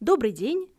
Добрый день!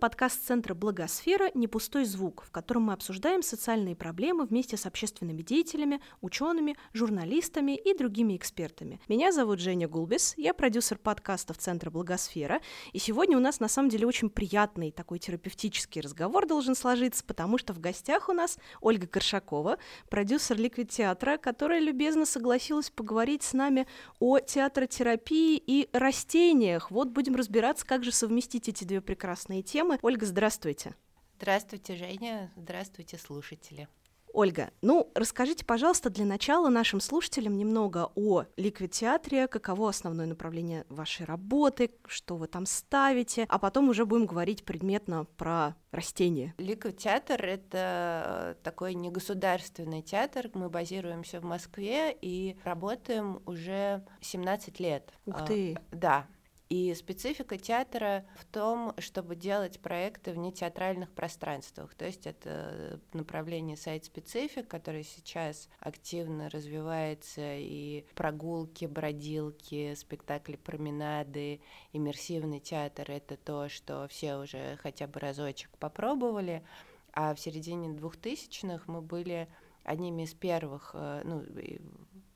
Подкаст Центра Благосфера «Не пустой звук», в котором мы обсуждаем социальные проблемы вместе с общественными деятелями, учеными, журналистами и другими экспертами. Меня зовут Женя Гулбис, я продюсер подкастов Центра Благосфера, и сегодня у нас на самом деле очень приятный такой терапевтический разговор должен сложиться, потому что в гостях у нас Ольга Коршакова, продюсер Ликвид Театра, которая любезно согласилась поговорить с нами о театротерапии и растениях. Вот будем разбираться, как же совместить эти две прекрасные темы. Ольга, здравствуйте. Здравствуйте, Женя. Здравствуйте, слушатели. Ольга, ну расскажите, пожалуйста, для начала нашим слушателям немного о Liquid Театре, каково основное направление вашей работы, что вы там ставите, а потом уже будем говорить предметно про растения. Liquid Театр — это такой негосударственный театр. Мы базируемся в Москве и работаем уже 17 лет. Ух ты! А, да, и специфика театра в том, чтобы делать проекты в нетеатральных пространствах. То есть это направление сайт-специфик, которое сейчас активно развивается, и прогулки, бродилки, спектакли, променады, иммерсивный театр — это то, что все уже хотя бы разочек попробовали. А в середине двухтысячных мы были одними из первых, э, ну,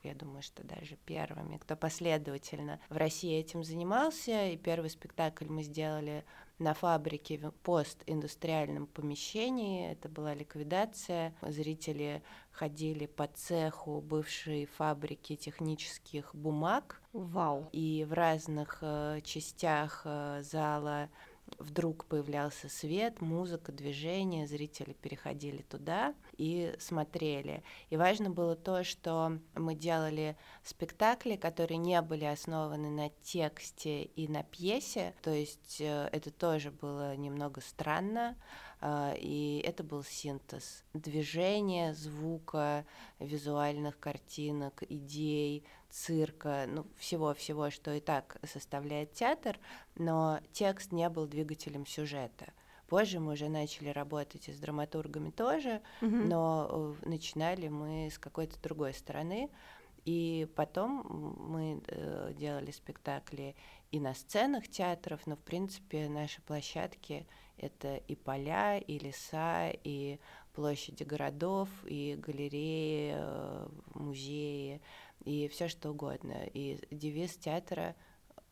я думаю, что даже первыми, кто последовательно в России этим занимался. И первый спектакль мы сделали на фабрике в постиндустриальном помещении. Это была ликвидация. Зрители ходили по цеху бывшей фабрики технических бумаг. Вау! И в разных э, частях э, зала вдруг появлялся свет, музыка, движение, зрители переходили туда и смотрели. И важно было то, что мы делали спектакли, которые не были основаны на тексте и на пьесе, то есть э, это тоже было немного странно, и это был синтез движения, звука, визуальных картинок, идей, цирка, ну, всего-всего, что и так составляет театр, но текст не был двигателем сюжета. Позже мы уже начали работать и с драматургами тоже, mm-hmm. но э, начинали мы с какой-то другой стороны. И потом мы э, делали спектакли и на сценах театров, но в принципе наши площадки это и поля, и леса, и площади городов, и галереи, э, музеи, и все что угодно. И девиз театра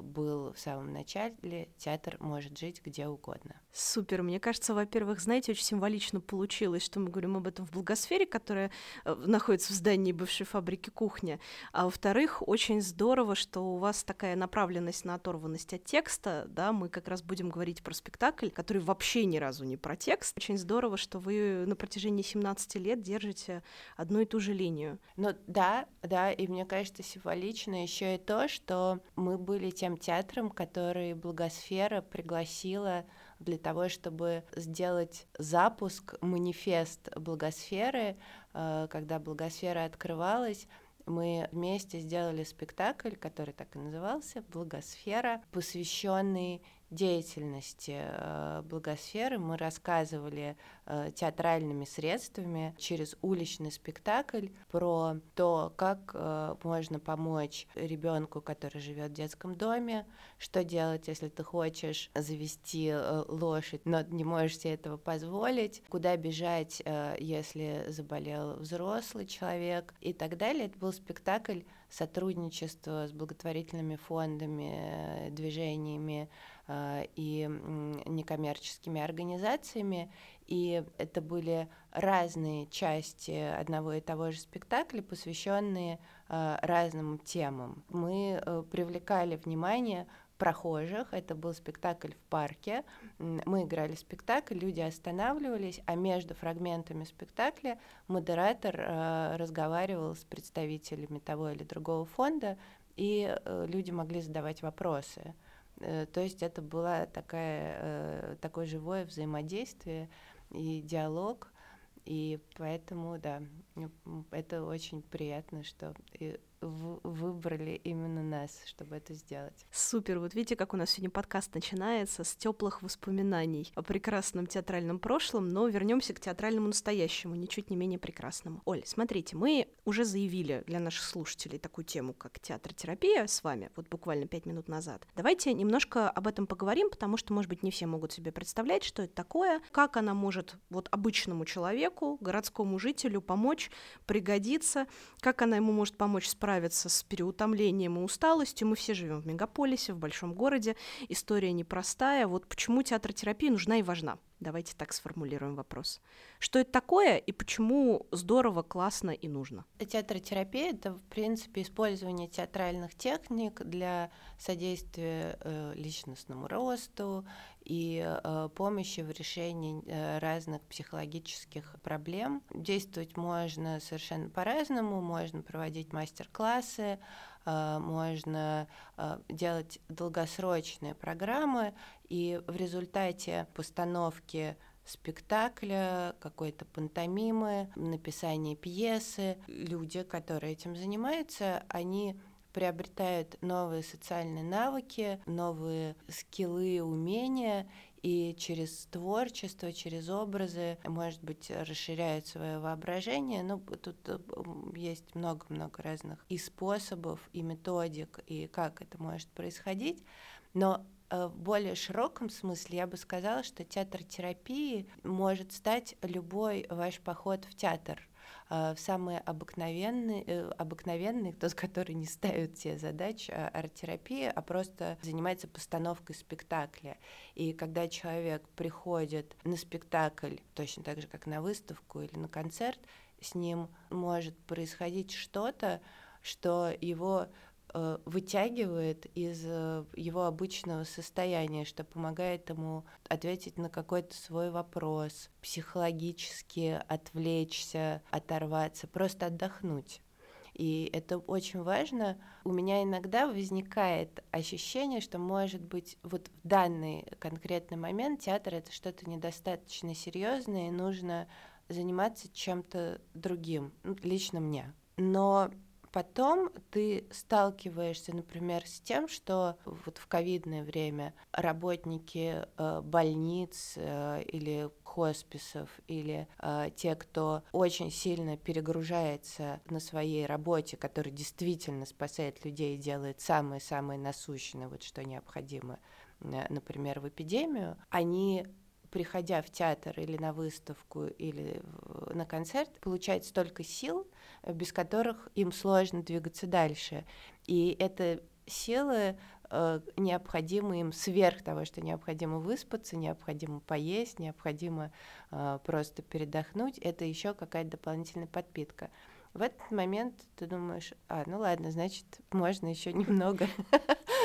был в самом начале, театр может жить где угодно. Супер. Мне кажется, во-первых, знаете, очень символично получилось, что мы говорим об этом в благосфере, которая э, находится в здании бывшей фабрики кухня. А во-вторых, очень здорово, что у вас такая направленность на оторванность от текста. Да, мы как раз будем говорить про спектакль, который вообще ни разу не про текст. Очень здорово, что вы на протяжении 17 лет держите одну и ту же линию. Ну да, да, и мне кажется, символично еще и то, что мы были тем театром, который благосфера пригласила для того, чтобы сделать запуск, манифест благосферы, э, когда благосфера открывалась, мы вместе сделали спектакль, который так и назывался «Благосфера», посвященный деятельности э, благосферы мы рассказывали э, театральными средствами через уличный спектакль про то, как э, можно помочь ребенку, который живет в детском доме, что делать, если ты хочешь завести лошадь, но не можешь себе этого позволить, куда бежать, если заболел взрослый человек и так далее. Это был спектакль сотрудничества с благотворительными фондами, движениями и некоммерческими организациями, и это были разные части одного и того же спектакля, посвященные э, разным темам. Мы э, привлекали внимание прохожих. Это был спектакль в парке. Мы играли спектакль, люди останавливались, а между фрагментами спектакля модератор э, разговаривал с представителями того или другого фонда, и э, люди могли задавать вопросы. Э, то есть это было такая, э, такое живое взаимодействие и диалог, и поэтому, да, это очень приятно, что выбрали именно нас, чтобы это сделать. Супер. Вот видите, как у нас сегодня подкаст начинается с теплых воспоминаний о прекрасном театральном прошлом, но вернемся к театральному настоящему, ничуть не менее прекрасному. Оль, смотрите, мы уже заявили для наших слушателей такую тему, как театр-терапия с вами, вот буквально пять минут назад. Давайте немножко об этом поговорим, потому что, может быть, не все могут себе представлять, что это такое, как она может вот обычному человеку, городскому жителю помочь, пригодиться, как она ему может помочь справиться с переутомлением и усталостью. Мы все живем в мегаполисе, в большом городе, история непростая. Вот почему театротерапия нужна и важна. Давайте так сформулируем вопрос. Что это такое и почему здорово, классно и нужно? Театротерапия — это, в принципе, использование театральных техник для содействия э, личностному росту и э, помощи в решении э, разных психологических проблем. Действовать можно совершенно по-разному, можно проводить мастер-классы, э, можно э, делать долгосрочные программы, и в результате постановки спектакля, какой-то пантомимы, написания пьесы. Люди, которые этим занимаются, они приобретают новые социальные навыки, новые скиллы, умения, и через творчество, через образы, может быть, расширяют свое воображение. Ну, тут э, есть много-много разных и способов, и методик, и как это может происходить. Но Э, в более широком смысле я бы сказала, что театр терапии может стать любой ваш поход в театр в самые обыкновенные, э, обыкновенные, тот, который не ставит себе задач арт-терапии, а просто занимается постановкой спектакля. И когда человек приходит на спектакль, точно так же, как на выставку или на концерт, с ним может происходить что-то, что его Э, вытягивает из э, его обычного состояния, что помогает ему ответить на какой-то свой вопрос, психологически отвлечься, оторваться, просто отдохнуть. И это очень важно. У меня иногда возникает ощущение, что, может быть, вот в данный конкретный момент театр это что-то недостаточно серьезное, и нужно заниматься чем-то другим, ну, лично мне. Но Потом ты сталкиваешься, например, с тем, что вот в ковидное время работники э, больниц э, или хосписов или э, те, кто очень сильно перегружается на своей работе, который действительно спасает людей и делает самые-самые насущные, вот что необходимо, например, в эпидемию, они приходя в театр или на выставку или на концерт, получают столько сил, без которых им сложно двигаться дальше. И это силы э, необходимы им сверх того, что необходимо выспаться, необходимо поесть, необходимо э, просто передохнуть. Это еще какая-то дополнительная подпитка. В этот момент ты думаешь, а, ну ладно, значит, можно еще немного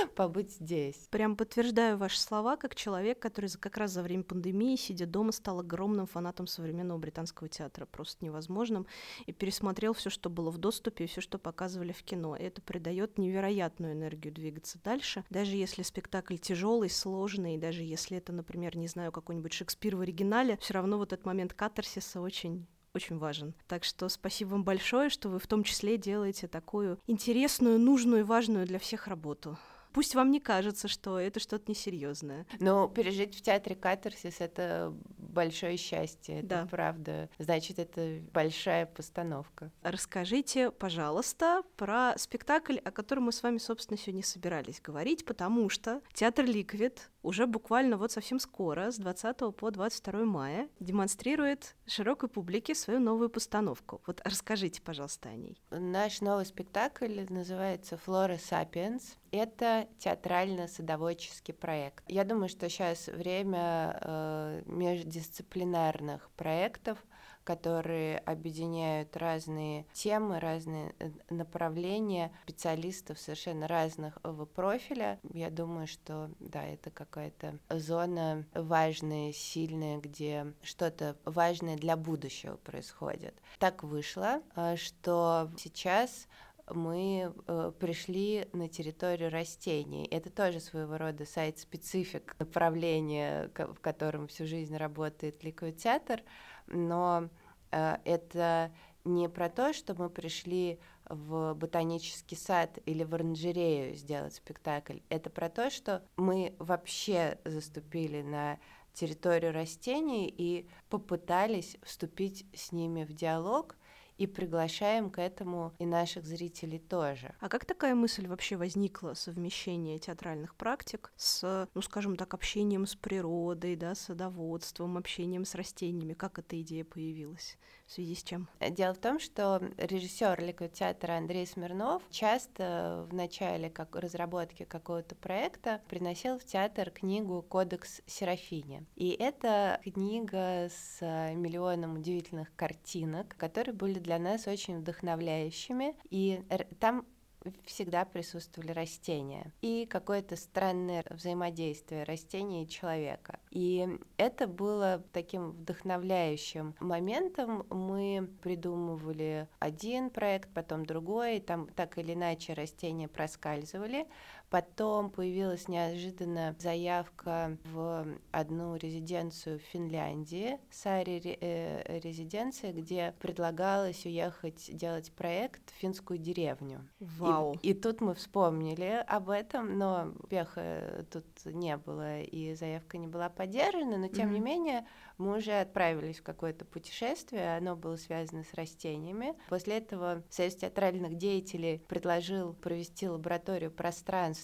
побыть здесь. Прям подтверждаю ваши слова, как человек, который как раз за время пандемии, сидя дома, стал огромным фанатом современного британского театра, просто невозможным, и пересмотрел все, что было в доступе, и все, что показывали в кино. И это придает невероятную энергию двигаться дальше, даже если спектакль тяжелый, сложный, даже если это, например, не знаю, какой-нибудь Шекспир в оригинале, все равно вот этот момент катарсиса очень очень важен. Так что спасибо вам большое, что вы в том числе делаете такую интересную, нужную и важную для всех работу. Пусть вам не кажется, что это что-то несерьезное. Но пережить в театре катарсис это большое счастье, это да. правда. Значит, это большая постановка. Расскажите, пожалуйста, про спектакль, о котором мы с вами, собственно, сегодня собирались говорить, потому что театр Ликвид уже буквально вот совсем скоро, с 20 по 22 мая, демонстрирует широкой публике свою новую постановку. Вот расскажите, пожалуйста, о ней. Наш новый спектакль называется «Флора Сапиенс». Это театрально-садоводческий проект. Я думаю, что сейчас время э, междисциплинарных проектов — которые объединяют разные темы, разные э, направления специалистов совершенно разных профиля. Я думаю, что да, это какая-то зона важная, сильная, где что-то важное для будущего происходит. Так вышло, э, что сейчас мы э, пришли на территорию растений. Это тоже своего рода сайт-специфик направления, в котором всю жизнь работает Theater, но э, это не про то, что мы пришли в ботанический сад или в оранжерею сделать спектакль. Это про то, что мы вообще заступили на территорию растений и попытались вступить с ними в диалог и приглашаем к этому и наших зрителей тоже. А как такая мысль вообще возникла, совмещение театральных практик с, ну, скажем так, общением с природой, да, садоводством, общением с растениями? Как эта идея появилась? В связи с чем? Дело в том, что режиссер театра Андрей Смирнов часто в начале как разработки какого-то проекта приносил в театр книгу «Кодекс Серафине». И это книга с миллионом удивительных картинок, которые были для нас очень вдохновляющими. И там всегда присутствовали растения и какое-то странное взаимодействие растения и человека. И это было таким вдохновляющим моментом. Мы придумывали один проект, потом другой, там так или иначе растения проскальзывали. Потом появилась неожиданно заявка в одну резиденцию в Финляндии, Сари э, резиденция, где предлагалось уехать делать проект в финскую деревню. Вау! И, и тут мы вспомнили об этом, но успеха тут не было, и заявка не была поддержана, но тем mm-hmm. не менее мы уже отправились в какое-то путешествие, оно было связано с растениями. После этого Союз театральных деятелей предложил провести лабораторию пространства,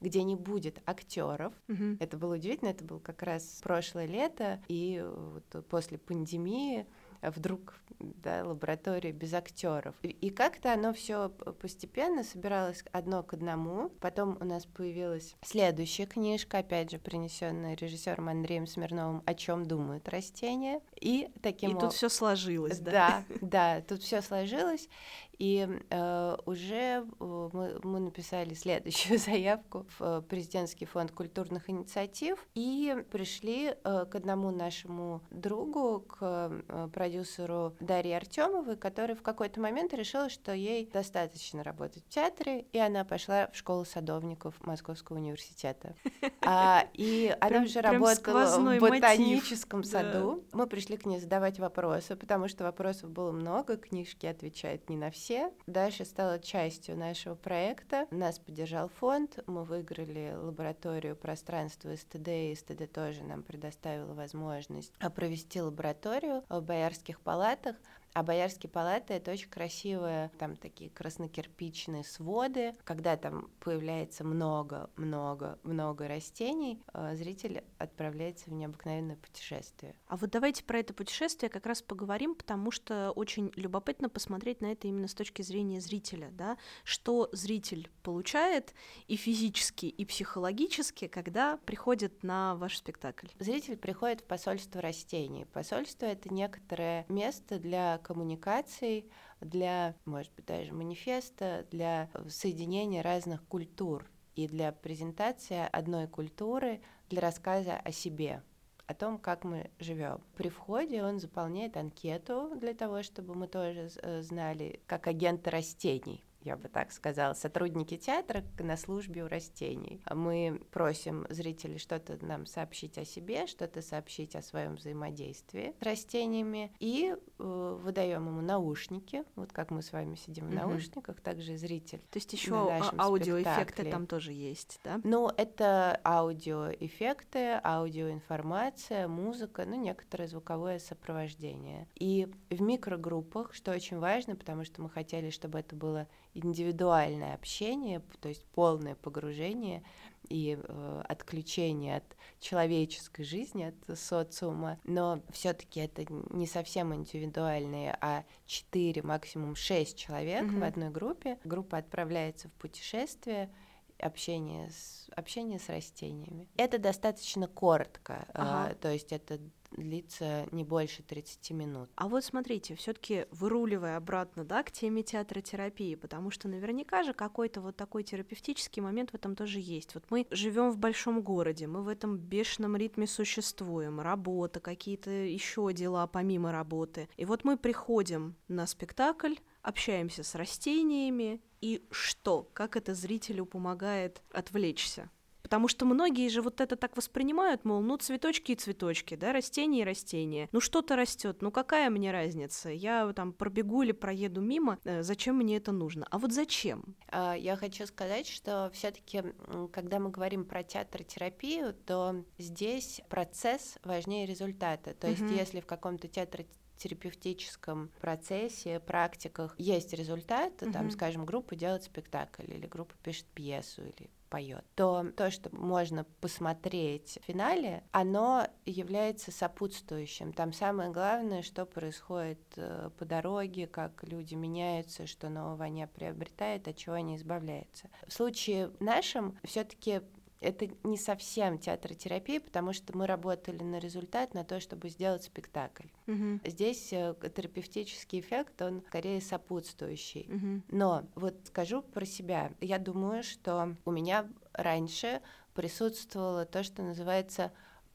где не будет актеров. Mm-hmm. Это было удивительно, это было как раз прошлое лето, и вот после пандемии вдруг да, лаборатория без актеров. И, и как-то оно все постепенно собиралось одно к одному. Потом у нас появилась следующая книжка, опять же, принесенная режиссером Андреем Смирновым «О чем думают растения». И таким И тут все сложилось, да? Да, да, тут все сложилось. И э, уже э, мы, мы написали следующую заявку в э, президентский фонд культурных инициатив и пришли э, к одному нашему другу, к э, продюсеру Дарье Артемовой, который в какой-то момент решила, что ей достаточно работать в театре, и она пошла в школу садовников Московского университета. А, и она уже работала в ботаническом саду. Мы пришли к ней задавать вопросы, потому что вопросов было много, книжки отвечают не на все все. Дальше стала частью нашего проекта. Нас поддержал фонд, мы выиграли лабораторию пространства СТД, и СТД тоже нам предоставила возможность провести лабораторию в Боярских палатах. А Боярские палаты — это очень красивые, там такие краснокирпичные своды. Когда там появляется много-много-много растений, э, зритель отправляется в необыкновенное путешествие. А вот давайте про это путешествие как раз поговорим, потому что очень любопытно посмотреть на это именно с точки зрения зрителя, да, что зритель получает и физически, и психологически, когда приходит на ваш спектакль. Зритель приходит в посольство растений. Посольство — это некоторое место для коммуникаций, для, может быть, даже манифеста, для соединения разных культур и для презентации одной культуры, для рассказа о себе о том, как мы живем. При входе он заполняет анкету для того, чтобы мы тоже э, знали, как агенты растений, я бы так сказала, сотрудники театра на службе у растений. Мы просим зрителей что-то нам сообщить о себе, что-то сообщить о своем взаимодействии с растениями, и э, выдаем ему наушники, вот как мы с вами сидим в наушниках, также зритель. То есть еще а, аудиоэффекты там тоже есть, да? Ну, это аудиоэффекты, аудиоинформация, музыка, ну, некоторое звуковое сопровождение. И в микрогруппах, что очень важно, потому что мы хотели, чтобы это было индивидуальное общение, то есть полное погружение и э, отключение от человеческой жизни, от социума, но все-таки это не совсем индивидуальные, а 4, максимум 6 человек mm-hmm. в одной группе. Группа отправляется в путешествие, общение с, общение с растениями. Это достаточно коротко, ага. э, то есть это длится не больше 30 минут. А вот смотрите, все-таки выруливая обратно, да, к теме театротерапии, потому что наверняка же какой-то вот такой терапевтический момент в этом тоже есть. Вот мы живем в большом городе, мы в этом бешеном ритме существуем, работа, какие-то еще дела помимо работы. И вот мы приходим на спектакль, общаемся с растениями, и что? Как это зрителю помогает отвлечься? Потому что многие же вот это так воспринимают, мол, ну цветочки и цветочки, да, растения и растения. Ну что-то растет, ну какая мне разница? Я там пробегу или проеду мимо, э, зачем мне это нужно? А вот зачем? А, я хочу сказать, что все-таки, когда мы говорим про театротерапию, то здесь процесс важнее результата. То есть, mm-hmm. если в каком-то театре терапевтическом процессе, практиках есть результат, mm-hmm. там, скажем, группа делает спектакль или группа пишет пьесу или поет, то то, что можно посмотреть в финале, оно является сопутствующим. Там самое главное, что происходит э, по дороге, как люди меняются, что нового они приобретают, от чего они избавляются. В случае нашем все-таки это не совсем театротерапия, потому что мы работали на результат, на то, чтобы сделать спектакль. Угу. Здесь э, терапевтический эффект, он скорее сопутствующий. Угу. Но вот скажу про себя. Я думаю, что у меня раньше присутствовало то, что называется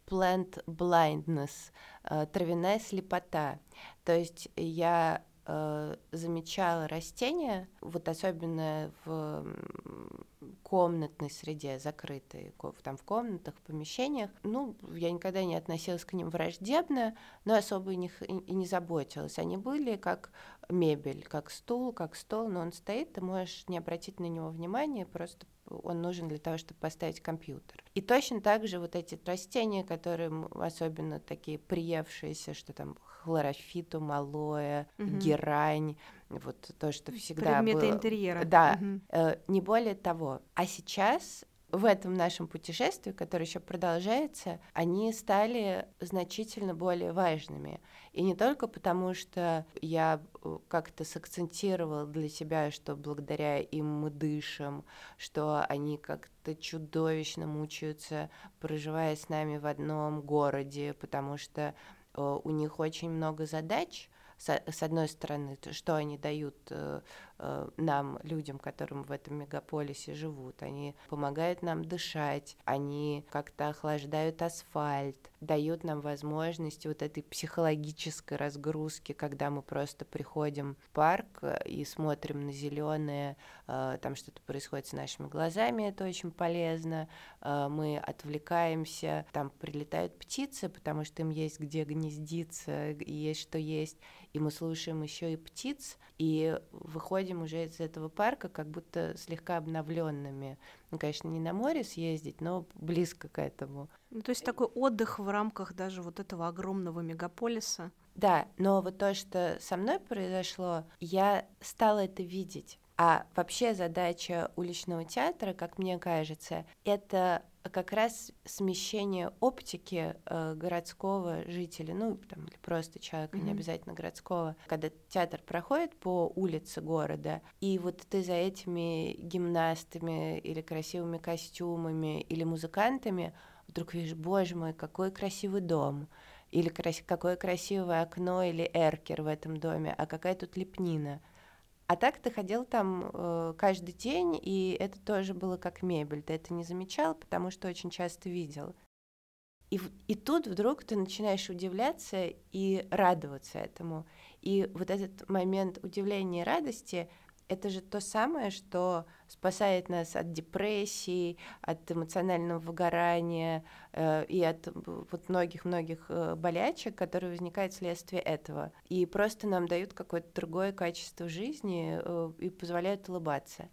plant blindness, э, травяная слепота. То есть я э, замечала растения, вот особенно в комнатной среде, закрытой, там в комнатах, в помещениях. Ну, я никогда не относилась к ним враждебно, но особо них и не заботилась. Они были как мебель, как стул, как стол, но он стоит, ты можешь не обратить на него внимания, просто он нужен для того, чтобы поставить компьютер. И точно так же вот эти растения, которые особенно такие приевшиеся, что там хлорофиту, малоэ, угу. герань, вот то, что всегда Предметы было. интерьера. Да, угу. э, не более того. А сейчас в этом нашем путешествии, которое еще продолжается, они стали значительно более важными. И не только потому, что я э, как-то сакцентировала для себя, что благодаря им мы дышим, что они как-то чудовищно мучаются, проживая с нами в одном городе, потому что э, у них очень много задач, с одной стороны, что они дают э, нам, людям, которым в этом мегаполисе живут. Они помогают нам дышать, они как-то охлаждают асфальт, дают нам возможность вот этой психологической разгрузки, когда мы просто приходим в парк э, и смотрим на зеленое, э, там что-то происходит с нашими глазами, это очень полезно. Мы отвлекаемся, там прилетают птицы, потому что им есть где гнездиться, есть что есть, и мы слушаем еще и птиц, и выходим выходим уже из этого парка как будто слегка обновленными. Ну, конечно, не на море съездить, но близко к этому. Ну, то есть такой отдых в рамках даже вот этого огромного мегаполиса. Да, но вот то, что со мной произошло, я стала это видеть. А вообще задача уличного театра, как мне кажется, это как раз смещение оптики э, городского жителя, ну там или просто человека, mm-hmm. не обязательно городского, когда театр проходит по улице города, и вот ты за этими гимнастами или красивыми костюмами или музыкантами вдруг видишь, боже мой, какой красивый дом, или крас- какое красивое окно или эркер в этом доме, а какая тут лепнина. А так ты ходил там э, каждый день, и это тоже было как мебель. Ты это не замечал, потому что очень часто видел. И, и тут вдруг ты начинаешь удивляться и радоваться этому. И вот этот момент удивления и радости это же то самое, что спасает нас от депрессии, от эмоционального выгорания э, и от вот многих-многих э, болячек, которые возникают вследствие этого. И просто нам дают какое-то другое качество жизни э, и позволяют улыбаться.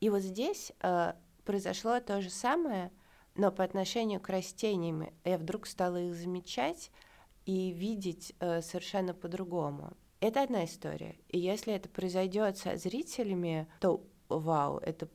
И вот здесь э, произошло то же самое, но по отношению к растениям я вдруг стала их замечать и видеть э, совершенно по-другому. Это одна история. И если это произойдет со зрителями, то вау, это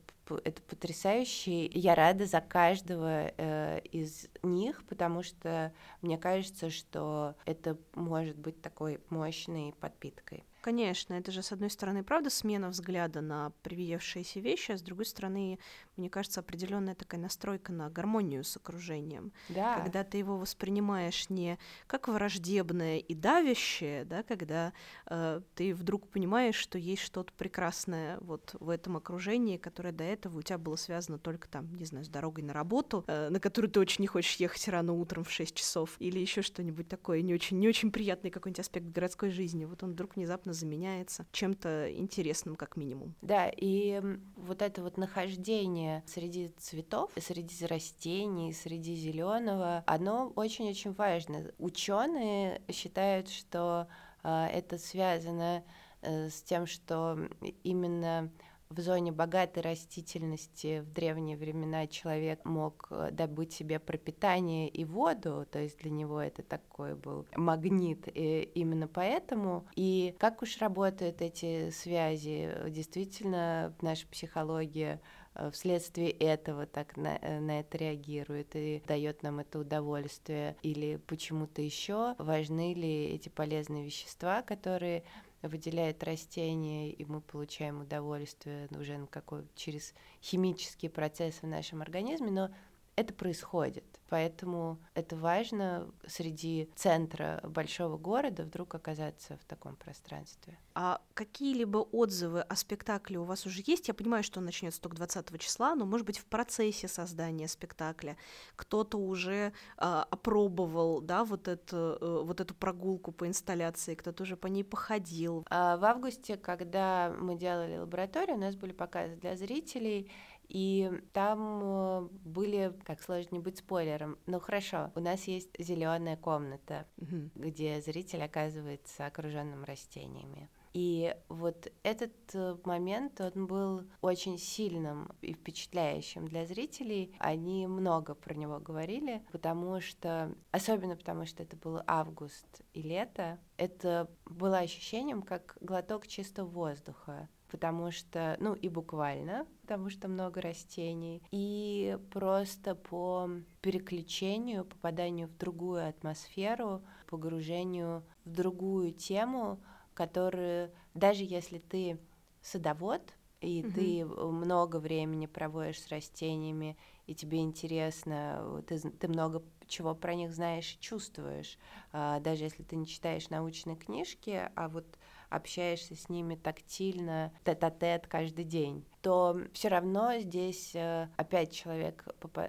это потрясающе. Я рада за каждого э, из них, потому что мне кажется, что это может быть такой мощной подпиткой. Конечно, это же, с одной стороны, правда, смена взгляда на привиевшиеся вещи, а с другой стороны, мне кажется, определенная такая настройка на гармонию с окружением. Да. Когда ты его воспринимаешь не как враждебное и давящее, да, когда э, ты вдруг понимаешь, что есть что-то прекрасное вот в этом окружении, которое до этого у тебя было связано только там, не знаю, с дорогой на работу, э, на которую ты очень не хочешь ехать рано утром в 6 часов, или еще что-нибудь такое, не очень, не очень приятный какой-нибудь аспект городской жизни. Вот он вдруг внезапно заменяется чем-то интересным, как минимум. Да, и вот это вот нахождение среди цветов, среди растений, среди зеленого, оно очень-очень важно. Ученые считают, что э, это связано э, с тем, что именно в зоне богатой растительности в древние времена человек мог э, добыть себе пропитание и воду, то есть для него это такой был магнит и именно поэтому. И как уж работают эти связи, действительно наша психология э, вследствие этого так на, э, на это реагирует и дает нам это удовольствие, или почему-то еще важны ли эти полезные вещества, которые выделяет растение, и мы получаем удовольствие уже на какой, через химические процессы в нашем организме, но это происходит. Поэтому это важно среди центра большого города вдруг оказаться в таком пространстве. А какие-либо отзывы о спектакле у вас уже есть? Я понимаю, что он начнется только 20 числа, но, может быть, в процессе создания спектакля кто-то уже э, опробовал, да, вот эту, э, вот эту прогулку по инсталляции, кто-то уже по ней походил. А в августе, когда мы делали лабораторию, у нас были показы для зрителей, и там э, были, как сложно не быть спойлером, ну хорошо, у нас есть зеленая комната, угу. где зритель оказывается окруженным растениями. И вот этот э, момент, он был очень сильным и впечатляющим для зрителей. Они много про него говорили, потому что, особенно потому что это был август и лето, это было ощущением как глоток чистого воздуха потому что, ну и буквально, потому что много растений, и просто по переключению, попаданию в другую атмосферу, погружению в другую тему, которую даже если ты садовод, и mm ты много времени проводишь с растениями, и тебе интересно, ты, ты много чего про них знаешь и чувствуешь, а, даже если ты не читаешь научные книжки, а вот общаешься с ними тактильно, тет-а-тет каждый день, то все равно здесь э, опять человек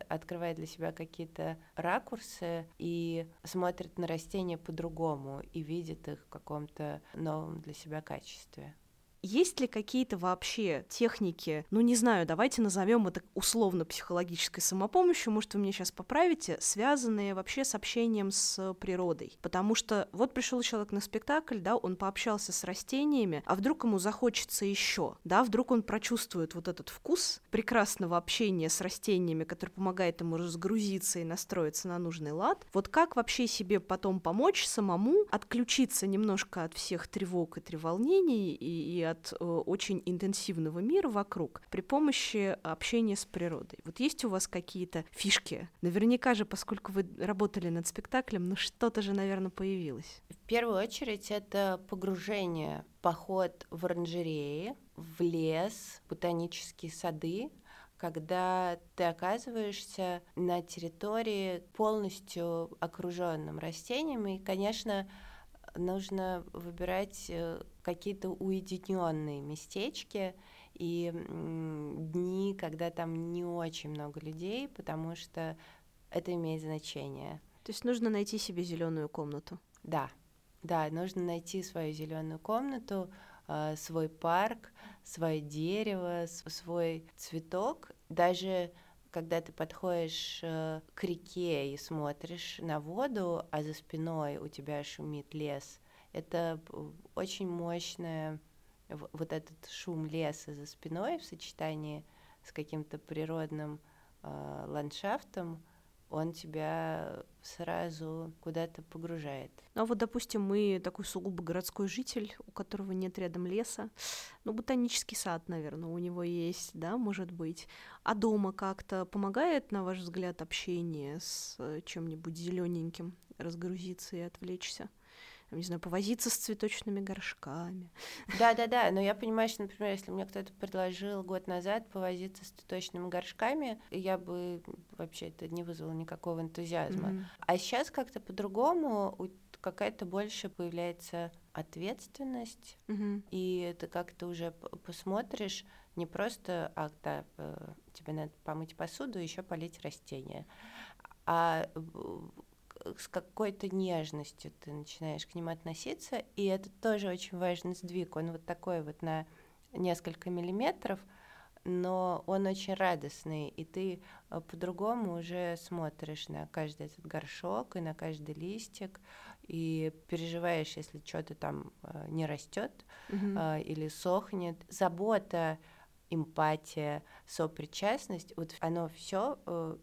открывает для себя какие-то ракурсы и смотрит на растения по-другому и видит их в каком-то новом для себя качестве. Есть ли какие-то вообще техники, ну не знаю, давайте назовем это условно психологической самопомощью, может вы меня сейчас поправите, связанные вообще с общением с природой? Потому что вот пришел человек на спектакль, да, он пообщался с растениями, а вдруг ему захочется еще, да, вдруг он прочувствует вот этот вкус прекрасного общения с растениями, который помогает ему разгрузиться и настроиться на нужный лад. Вот как вообще себе потом помочь самому отключиться немножко от всех тревог и треволнений и, и от э, очень интенсивного мира вокруг при помощи общения с природой. Вот есть у вас какие-то фишки? Наверняка же, поскольку вы работали над спектаклем, ну что-то же, наверное, появилось. В первую очередь это погружение, поход в оранжереи, в лес, ботанические сады, когда ты оказываешься на территории полностью окруженным растениями. И, конечно, нужно выбирать э, какие-то уединенные местечки и дни, когда там не очень много людей, потому что это имеет значение. То есть нужно найти себе зеленую комнату. Да, да, нужно найти свою зеленую комнату, э, свой парк, свое дерево, свой цветок. Даже когда ты подходишь э, к реке и смотришь на воду, а за спиной у тебя шумит лес, это очень мощное вот этот шум леса за спиной в сочетании с каким-то природным э, ландшафтом, он тебя сразу куда-то погружает. Ну а вот, допустим, мы такой сугубо городской житель, у которого нет рядом леса. Ну, ботанический сад, наверное, у него есть, да, может быть. А дома как-то помогает, на ваш взгляд, общение с э, чем-нибудь зелененьким, разгрузиться и отвлечься? Не знаю, повозиться с цветочными горшками. Да, да, да. Но я понимаю, что, например, если мне кто-то предложил год назад повозиться с цветочными горшками, я бы вообще это не вызвало никакого энтузиазма. Mm-hmm. А сейчас как-то по-другому какая-то больше появляется ответственность, mm-hmm. и ты как-то уже посмотришь не просто, а да, э, тебе надо помыть посуду, еще полить растения, а с какой-то нежностью ты начинаешь к ним относиться, и это тоже очень важный сдвиг. Он вот такой вот на несколько миллиметров, но он очень радостный, и ты э, по-другому уже смотришь на каждый этот горшок и на каждый листик, и переживаешь, если что-то там э, не растет mm-hmm. или сохнет. Забота, эмпатия, сопричастность, вот оно все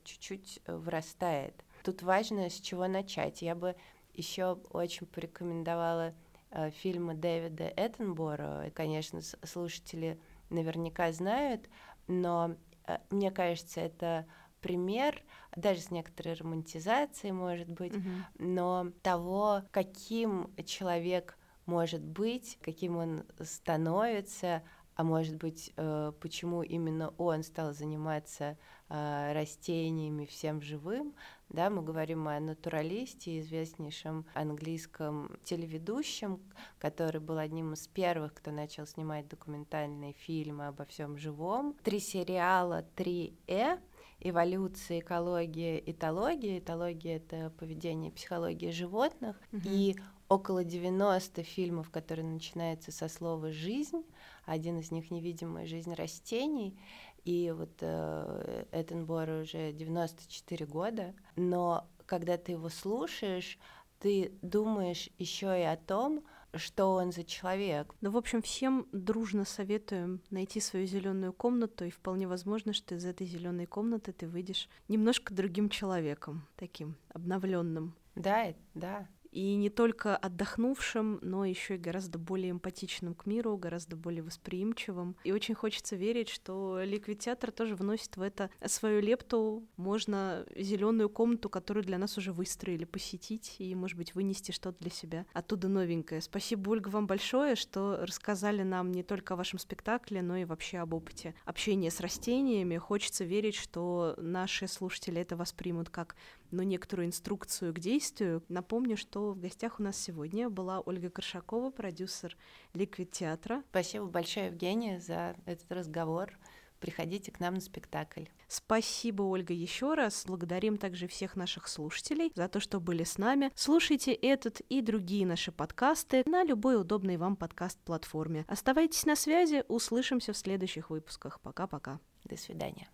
чуть-чуть вырастает. Тут важно, с чего начать. Я бы еще очень порекомендовала э, фильмы Дэвида Эттенбора. Конечно, слушатели наверняка знают, но э, мне кажется, это пример, даже с некоторой романтизацией, может быть, mm-hmm. но того, каким человек может быть, каким он становится, а может быть, э, почему именно он стал заниматься э, растениями, всем живым, да, мы говорим о натуралисте, известнейшем английском телеведущем, который был одним из первых, кто начал снимать документальные фильмы обо всем живом. Три сериала, три «э», эволюция, экология, этология. Этология — это поведение психология животных. Mm-hmm. И около 90 фильмов, которые начинаются со слова «жизнь». Один из них «Невидимая жизнь растений». И вот э, Эттенбор уже 94 года, но когда ты его слушаешь, ты думаешь еще и о том, что он за человек. Ну, в общем, всем дружно советуем найти свою зеленую комнату, и вполне возможно, что из этой зеленой комнаты ты выйдешь немножко другим человеком, таким обновленным. Да, да и не только отдохнувшим, но еще и гораздо более эмпатичным к миру, гораздо более восприимчивым. И очень хочется верить, что Ликвид Театр тоже вносит в это свою лепту. Можно зеленую комнату, которую для нас уже выстроили, посетить и, может быть, вынести что-то для себя оттуда новенькое. Спасибо, Ольга, вам большое, что рассказали нам не только о вашем спектакле, но и вообще об опыте общения с растениями. Хочется верить, что наши слушатели это воспримут как ну, некоторую инструкцию к действию. Напомню, что в гостях у нас сегодня была Ольга Коршакова, продюсер Ликвид театра. Спасибо большое, Евгения, за этот разговор. Приходите к нам на спектакль. Спасибо, Ольга, еще раз. Благодарим также всех наших слушателей за то, что были с нами. Слушайте этот и другие наши подкасты на любой удобной вам подкаст-платформе. Оставайтесь на связи, услышимся в следующих выпусках. Пока-пока. До свидания.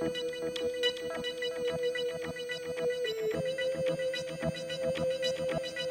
Thank you.